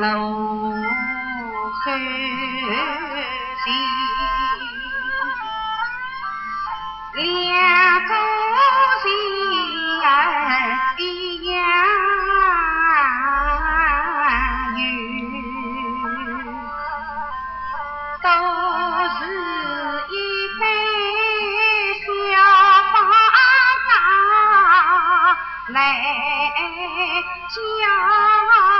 lâu khê gì? À? 来，叫。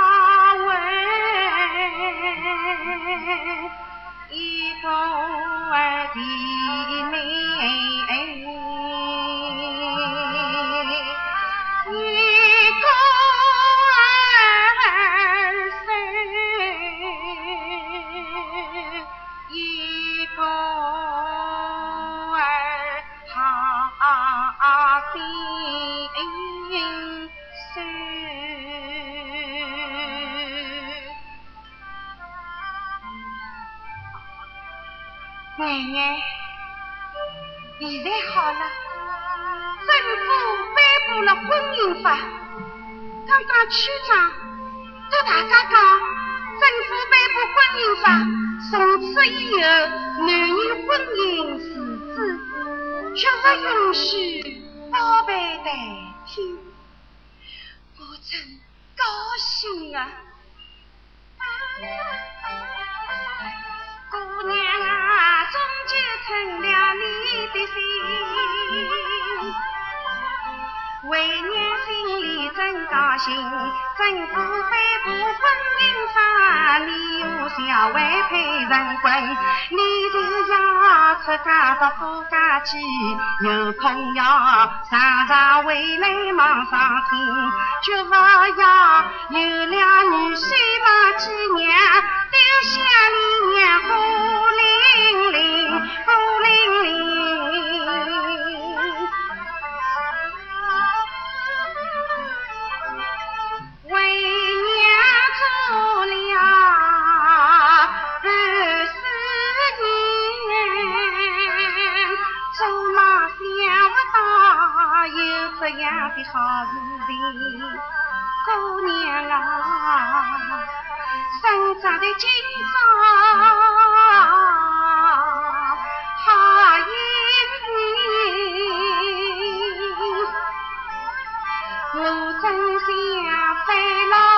奶奶，现在好了，政府颁布了婚姻法。刚刚区长都大家讲，政府颁布婚姻法，从此以后男女婚姻自主，绝不允许包办代替。我真高兴啊！心，怎不会不分明差？你有小外配人归，你就要出嫁到夫家去，有空要常常回来望上听，就不要有了女婿把记娘，丢下。有这样的好事情，姑娘啊，生长的今朝。我真想飞了。